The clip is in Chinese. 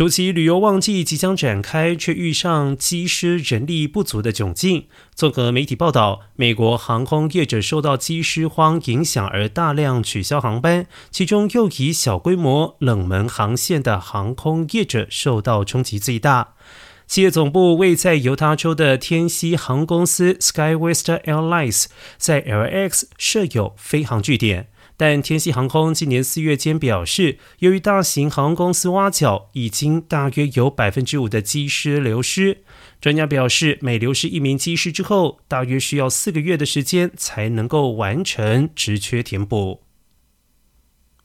暑期旅游旺季即将展开，却遇上机师人力不足的窘境。综合媒体报道，美国航空业者受到机师荒影响而大量取消航班，其中又以小规模冷门航线的航空业者受到冲击最大。企业总部位在犹他州的天西航空公司 SkyWest Airlines 在 LX 设有飞航据点。但天西航空今年四月间表示，由于大型航空公司挖角，已经大约有百分之五的机师流失。专家表示，每流失一名机师之后，大约需要四个月的时间才能够完成职缺填补。